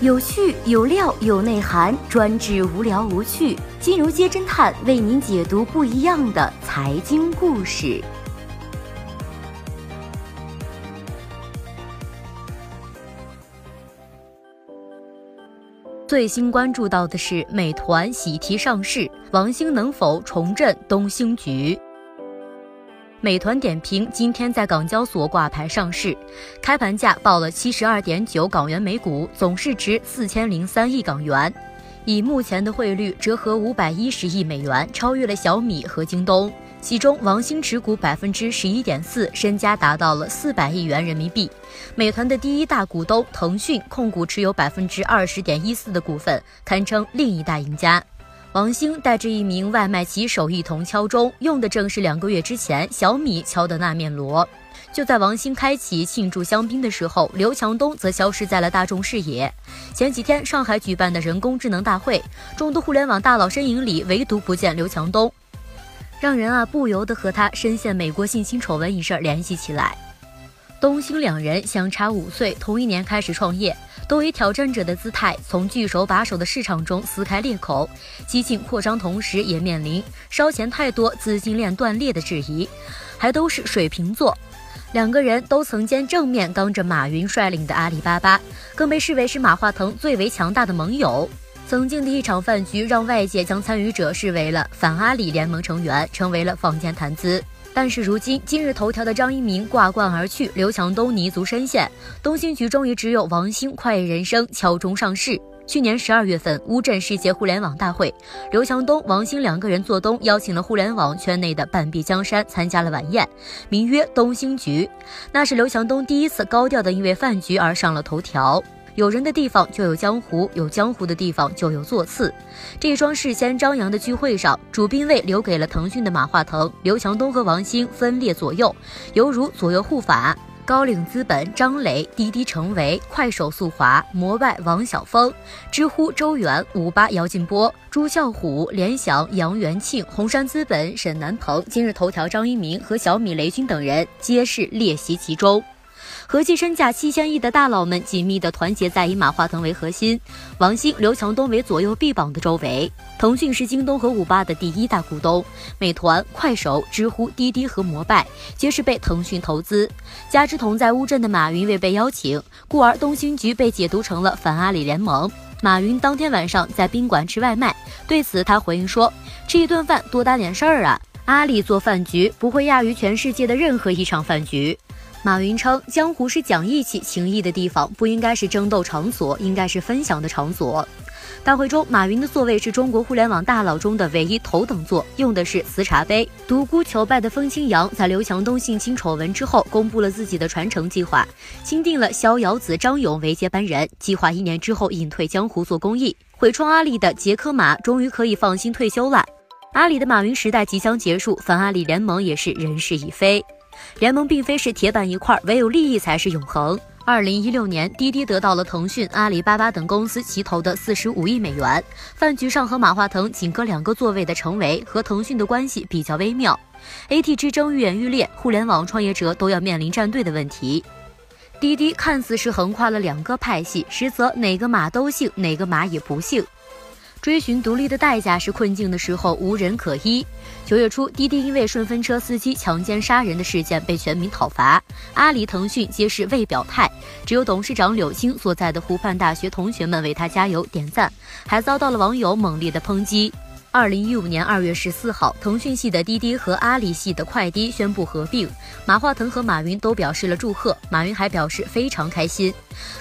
有趣有料有内涵，专治无聊无趣。金融街侦探为您解读不一样的财经故事。最新关注到的是，美团喜提上市，王兴能否重振东兴局？美团点评今天在港交所挂牌上市，开盘价报了七十二点九港元每股，总市值四千零三亿港元，以目前的汇率折合五百一十亿美元，超越了小米和京东。其中，王兴持股百分之十一点四，身家达到了四百亿元人民币。美团的第一大股东腾讯控股持有百分之二十点一四的股份，堪称另一大赢家。王兴带着一名外卖骑手一同敲钟，用的正是两个月之前小米敲的那面锣。就在王兴开启庆祝香槟的时候，刘强东则消失在了大众视野。前几天上海举办的人工智能大会，众多互联网大佬身影里，唯独不见刘强东，让人啊不由得和他深陷美国性侵丑闻一事联系起来。东兴两人相差五岁，同一年开始创业。都以挑战者的姿态，从聚手把手的市场中撕开裂口，激进扩张，同时也面临烧钱太多、资金链断裂的质疑。还都是水瓶座，两个人都曾经正面刚着马云率领的阿里巴巴，更被视为是马化腾最为强大的盟友。曾经的一场饭局，让外界将参与者视为了反阿里联盟成员，成为了坊间谈资。但是如今，今日头条的张一鸣挂冠而去，刘强东泥足深陷，东兴局终于只有王兴快意人生敲钟上市。去年十二月份，乌镇世界互联网大会，刘强东、王兴两个人做东，邀请了互联网圈内的半壁江山参加了晚宴，名曰东兴局。那是刘强东第一次高调的因为饭局而上了头条。有人的地方就有江湖，有江湖的地方就有座次。这桩事先张扬的聚会上，主宾位留给了腾讯的马化腾、刘强东和王兴分列左右，犹如左右护法。高瓴资本张磊、滴滴程维、快手速滑、摩拜王晓峰、知乎周源、五八姚劲波、朱啸虎、联想杨元庆、红杉资本沈南鹏、今日头条张一鸣和小米雷军等人皆是列席其中。合计身价七千亿的大佬们紧密地团结在以马化腾为核心、王兴、刘强东为左右臂膀的周围。腾讯是京东和五八的第一大股东，美团、快手、知乎、滴滴和摩拜皆是被腾讯投资。加之同在乌镇的马云未被邀请，故而东兴局被解读成了反阿里联盟。马云当天晚上在宾馆吃外卖，对此他回应说：“吃一顿饭多大点事儿啊？阿里做饭局不会亚于全世界的任何一场饭局。”马云称，江湖是讲义气、情义的地方，不应该是争斗场所，应该是分享的场所。大会中，马云的座位是中国互联网大佬中的唯一头等座，用的是瓷茶杯。独孤求败的风清扬在刘强东性侵丑闻之后，公布了自己的传承计划，钦定了逍遥子张勇为接班人，计划一年之后隐退江湖做公益。毁创阿里的杰克马终于可以放心退休了，阿里的马云时代即将结束，反阿里联盟也是人事已非。联盟并非是铁板一块，唯有利益才是永恒。二零一六年，滴滴得到了腾讯、阿里巴巴等公司齐投的四十五亿美元。饭局上和马化腾仅隔两个座位的程维和腾讯的关系比较微妙。AT 之争愈演愈烈，互联网创业者都要面临站队的问题。滴滴看似是横跨了两个派系，实则哪个马都姓，哪个马也不姓。追寻独立的代价是困境的时候无人可依。九月初，滴滴因为顺风车司机强奸杀人的事件被全民讨伐，阿里、腾讯皆是未表态，只有董事长柳青所在的湖畔大学同学们为他加油点赞，还遭到了网友猛烈的抨击。二零一五年二月十四号，腾讯系的滴滴和阿里系的快滴宣布合并，马化腾和马云都表示了祝贺，马云还表示非常开心。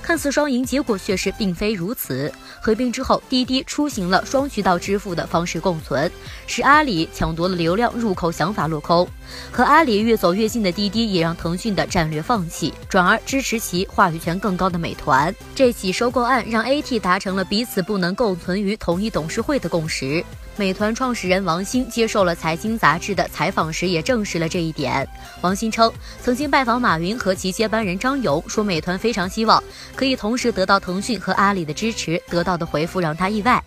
看似双赢，结果却是并非如此。合并之后，滴滴出行了双渠道支付的方式共存，使阿里抢夺了流量入口想法落空。和阿里越走越近的滴滴，也让腾讯的战略放弃，转而支持其话语权更高的美团。这起收购案让 AT 达成了彼此不能共存于同一董事会的共识。美团创始人王兴接受了财经杂志的采访时，也证实了这一点。王兴称，曾经拜访马云和其接班人张勇，说美团非常希望可以同时得到腾讯和阿里的支持，得到的回复让他意外。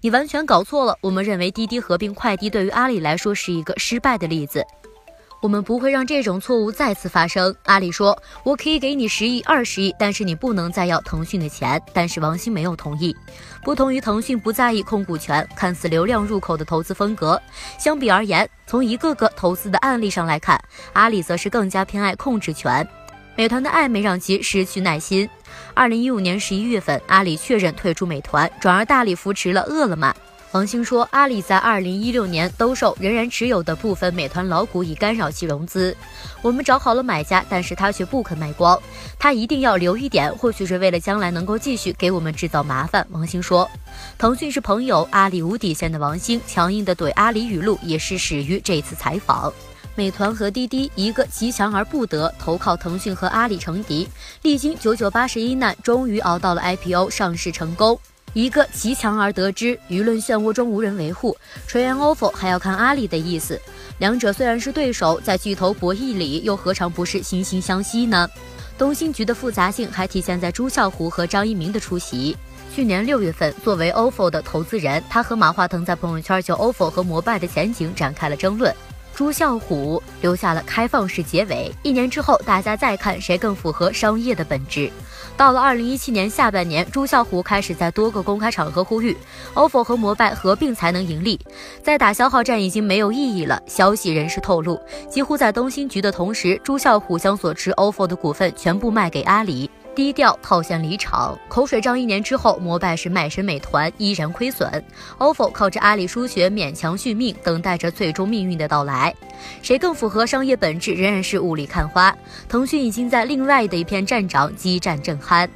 你完全搞错了，我们认为滴滴合并快滴对于阿里来说是一个失败的例子。我们不会让这种错误再次发生。阿里说：“我可以给你十亿、二十亿，但是你不能再要腾讯的钱。”但是王兴没有同意。不同于腾讯不在意控股权、看似流量入口的投资风格，相比而言，从一个个投资的案例上来看，阿里则是更加偏爱控制权。美团的暧昧让其失去耐心。二零一五年十一月份，阿里确认退出美团，转而大力扶持了饿了么。王兴说，阿里在二零一六年兜售仍然持有的部分美团老股，以干扰其融资。我们找好了买家，但是他却不肯卖光，他一定要留一点，或许是为了将来能够继续给我们制造麻烦。王兴说，腾讯是朋友，阿里无底线的王兴强硬的怼阿里语录，也是始于这次采访。美团和滴滴，一个极强而不得，投靠腾讯和阿里成敌，历经九九八十一难，终于熬到了 IPO 上市成功。一个极强而得之，舆论漩涡中无人维护，垂涎 ofo 还要看阿里的意思。两者虽然是对手，在巨头博弈里，又何尝不是惺惺相惜呢？东兴局的复杂性还体现在朱啸虎和张一鸣的出席。去年六月份，作为 ofo 的投资人，他和马化腾在朋友圈就 ofo 和摩拜的前景展开了争论。朱啸虎留下了开放式结尾。一年之后，大家再看谁更符合商业的本质。到了二零一七年下半年，朱啸虎开始在多个公开场合呼吁，ofo 和摩拜合并才能盈利。在打消耗战已经没有意义了。消息人士透露，几乎在东兴局的同时，朱啸虎将所持 ofo 的股份全部卖给阿里。低调套现离场，口水仗一年之后，摩拜是卖身美团，依然亏损。ofo 靠着阿里输血勉强续命，等待着最终命运的到来。谁更符合商业本质，仍然是雾里看花。腾讯已经在另外的一片战场激战正酣。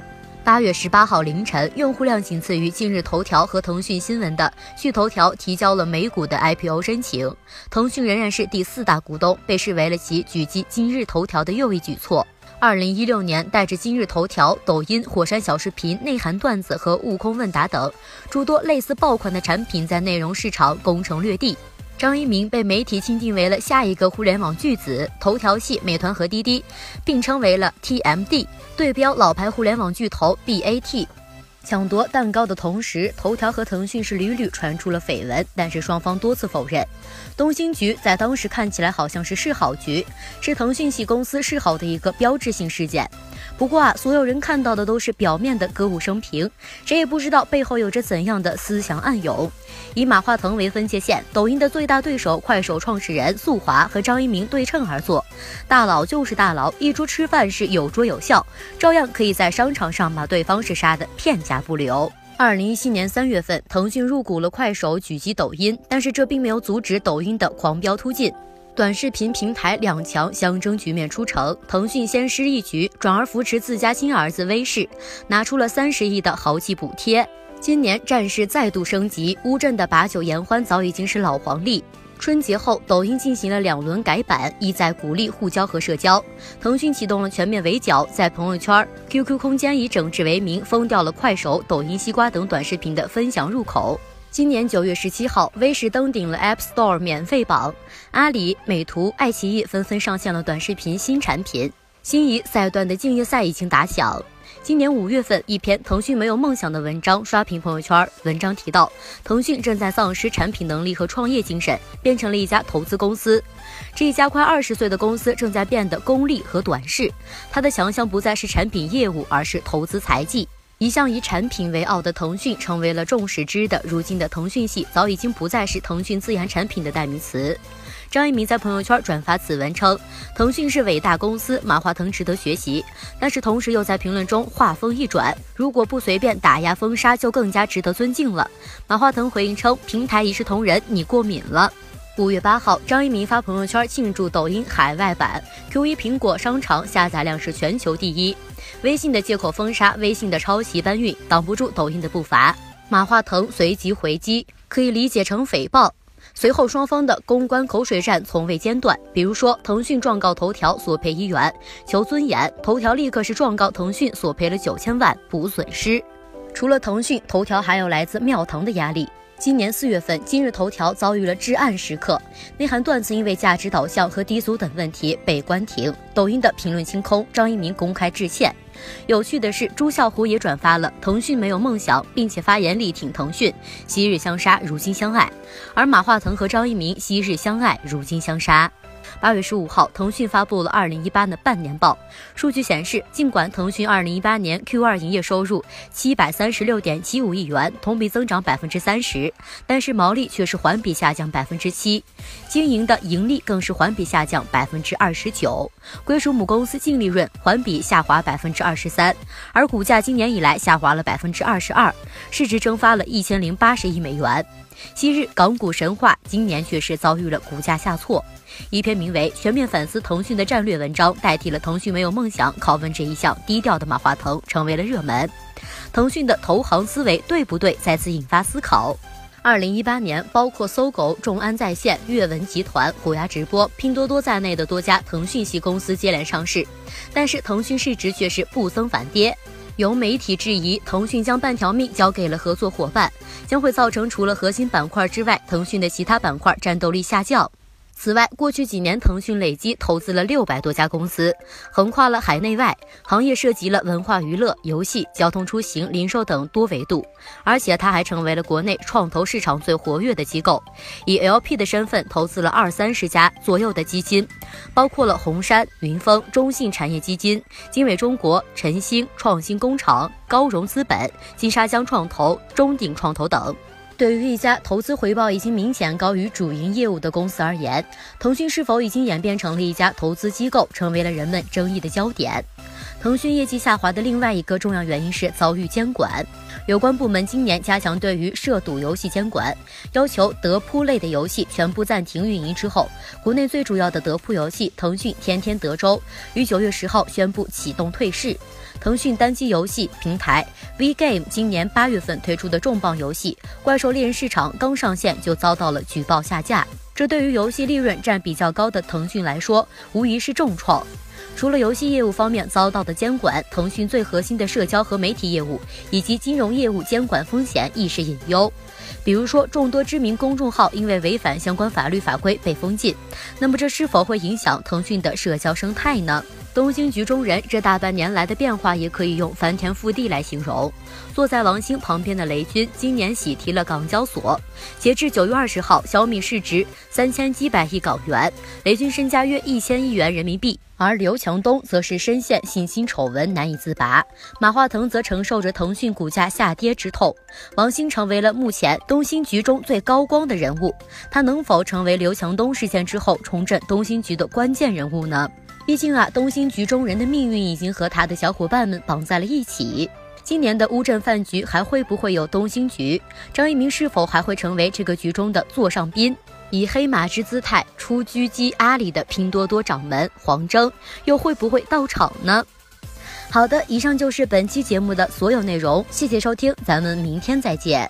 八月十八号凌晨，用户量仅次于今日头条和腾讯新闻的趣头条提交了美股的 IPO 申请。腾讯仍然是第四大股东，被视为了其狙击今日头条的又一举措。二零一六年，带着今日头条、抖音、火山小视频、内涵段子和悟空问答等诸多类似爆款的产品，在内容市场攻城略地。张一鸣被媒体钦定为了下一个互联网巨子，头条系美团和滴滴并称为了 TMD，对标老牌互联网巨头 BAT。抢夺蛋糕的同时，头条和腾讯是屡屡传出了绯闻，但是双方多次否认。东兴局在当时看起来好像是示好局，是腾讯系公司示好的一个标志性事件。不过啊，所有人看到的都是表面的歌舞升平，谁也不知道背后有着怎样的思想暗涌。以马化腾为分界线，抖音的最大对手快手创始人宿华和张一鸣对称而坐，大佬就是大佬，一桌吃饭是有桌有笑，照样可以在商场上把对方是杀的片甲。不留。二零一七年三月份，腾讯入股了快手，狙击抖音，但是这并没有阻止抖音的狂飙突进。短视频平台两强相争局面出城，腾讯先失一局，转而扶持自家亲儿子微视，拿出了三十亿的豪气补贴。今年战事再度升级，乌镇的把酒言欢早已经是老黄历。春节后，抖音进行了两轮改版，意在鼓励互交和社交。腾讯启动了全面围剿，在朋友圈、QQ 空间以整治为名，封掉了快手、抖音、西瓜等短视频的分享入口。今年九月十七号，微视登顶了 App Store 免费榜，阿里、美图、爱奇艺纷纷上线了短视频新产品。心仪赛段的竞业赛已经打响。今年五月份，一篇腾讯没有梦想的文章刷屏朋友圈。文章提到，腾讯正在丧失产品能力和创业精神，变成了一家投资公司。这一家快二十岁的公司正在变得功利和短视，它的强项不再是产品业务，而是投资财技。一向以产品为傲的腾讯成为了众矢之的。如今的腾讯系早已经不再是腾讯自研产品的代名词。张一鸣在朋友圈转发此文称，腾讯是伟大公司，马化腾值得学习。但是同时又在评论中话锋一转，如果不随便打压封杀，就更加值得尊敬了。马化腾回应称，平台一视同仁，你过敏了。五月八号，张一鸣发朋友圈庆祝抖音海外版 Q1 苹果商场下载量是全球第一。微信的借口封杀，微信的抄袭搬运挡不住抖音的步伐。马化腾随即回击，可以理解成诽谤。随后双方的公关口水战从未间断。比如说，腾讯状告头条索赔一元求尊严，头条立刻是状告腾讯索赔了九千万补损失。除了腾讯，头条还有来自庙堂的压力。今年四月份，今日头条遭遇了至暗时刻，内涵段子因为价值导向和低俗等问题被关停，抖音的评论清空，张一鸣公开致歉。有趣的是，朱啸虎也转发了“腾讯没有梦想”，并且发言力挺腾讯，昔日相杀，如今相爱。而马化腾和张一鸣昔日相爱，如今相杀。八月十五号，腾讯发布了二零一八的半年报。数据显示，尽管腾讯二零一八年 Q 二营业收入七百三十六点七五亿元，同比增长百分之三十，但是毛利却是环比下降百分之七，经营的盈利更是环比下降百分之二十九，归属母公司净利润环比下滑百分之二十三，而股价今年以来下滑了百分之二十二，市值蒸发了一千零八十亿美元。昔日港股神话，今年却是遭遇了股价下挫。一篇名为《全面反思腾讯的战略》文章，代替了“腾讯没有梦想”拷问这一项低调的马化腾，成为了热门。腾讯的投行思维对不对？再次引发思考。二零一八年，包括搜狗、众安在线、阅文集团、虎牙直播、拼多多在内的多家腾讯系公司接连上市，但是腾讯市值却是不增反跌。有媒体质疑，腾讯将半条命交给了合作伙伴，将会造成除了核心板块之外，腾讯的其他板块战斗力下降。此外，过去几年，腾讯累计投资了六百多家公司，横跨了海内外，行业涉及了文化娱乐、游戏、交通出行、零售等多维度。而且，它还成为了国内创投市场最活跃的机构，以 LP 的身份投资了二三十家左右的基金，包括了红杉、云峰、中信产业基金、经纬中国、晨星创新工厂、高融资本、金沙江创投、中鼎创投等。对于一家投资回报已经明显高于主营业务的公司而言，腾讯是否已经演变成了一家投资机构，成为了人们争议的焦点。腾讯业绩下滑的另外一个重要原因是遭遇监管，有关部门今年加强对于涉赌游戏监管，要求德扑类的游戏全部暂停运营之后，国内最主要的德扑游戏腾讯天天德州于九月十号宣布启动退市。腾讯单机游戏平台 V Game 今年八月份推出的重磅游戏《怪兽猎人市场》刚上线就遭到了举报下架，这对于游戏利润占比较高的腾讯来说，无疑是重创。除了游戏业务方面遭到的监管，腾讯最核心的社交和媒体业务以及金融业务监管风险亦是隐忧。比如说，众多知名公众号因为违反相关法律法规被封禁，那么这是否会影响腾讯的社交生态呢？东兴局中人这大半年来的变化，也可以用翻天覆地来形容。坐在王兴旁边的雷军，今年喜提了港交所。截至九月二十号，小米市值三千七百亿港元，雷军身家约一千亿元人民币。而刘强东则是深陷信心丑闻难以自拔，马化腾则承受着腾讯股价下跌之痛。王兴成为了目前东兴局中最高光的人物，他能否成为刘强东事件之后重振东兴局的关键人物呢？毕竟啊，东兴局中人的命运已经和他的小伙伴们绑在了一起。今年的乌镇饭局还会不会有东兴局？张一鸣是否还会成为这个局中的座上宾？以黑马之姿态出狙击阿里的拼多多掌门黄峥，又会不会到场呢？好的，以上就是本期节目的所有内容，谢谢收听，咱们明天再见。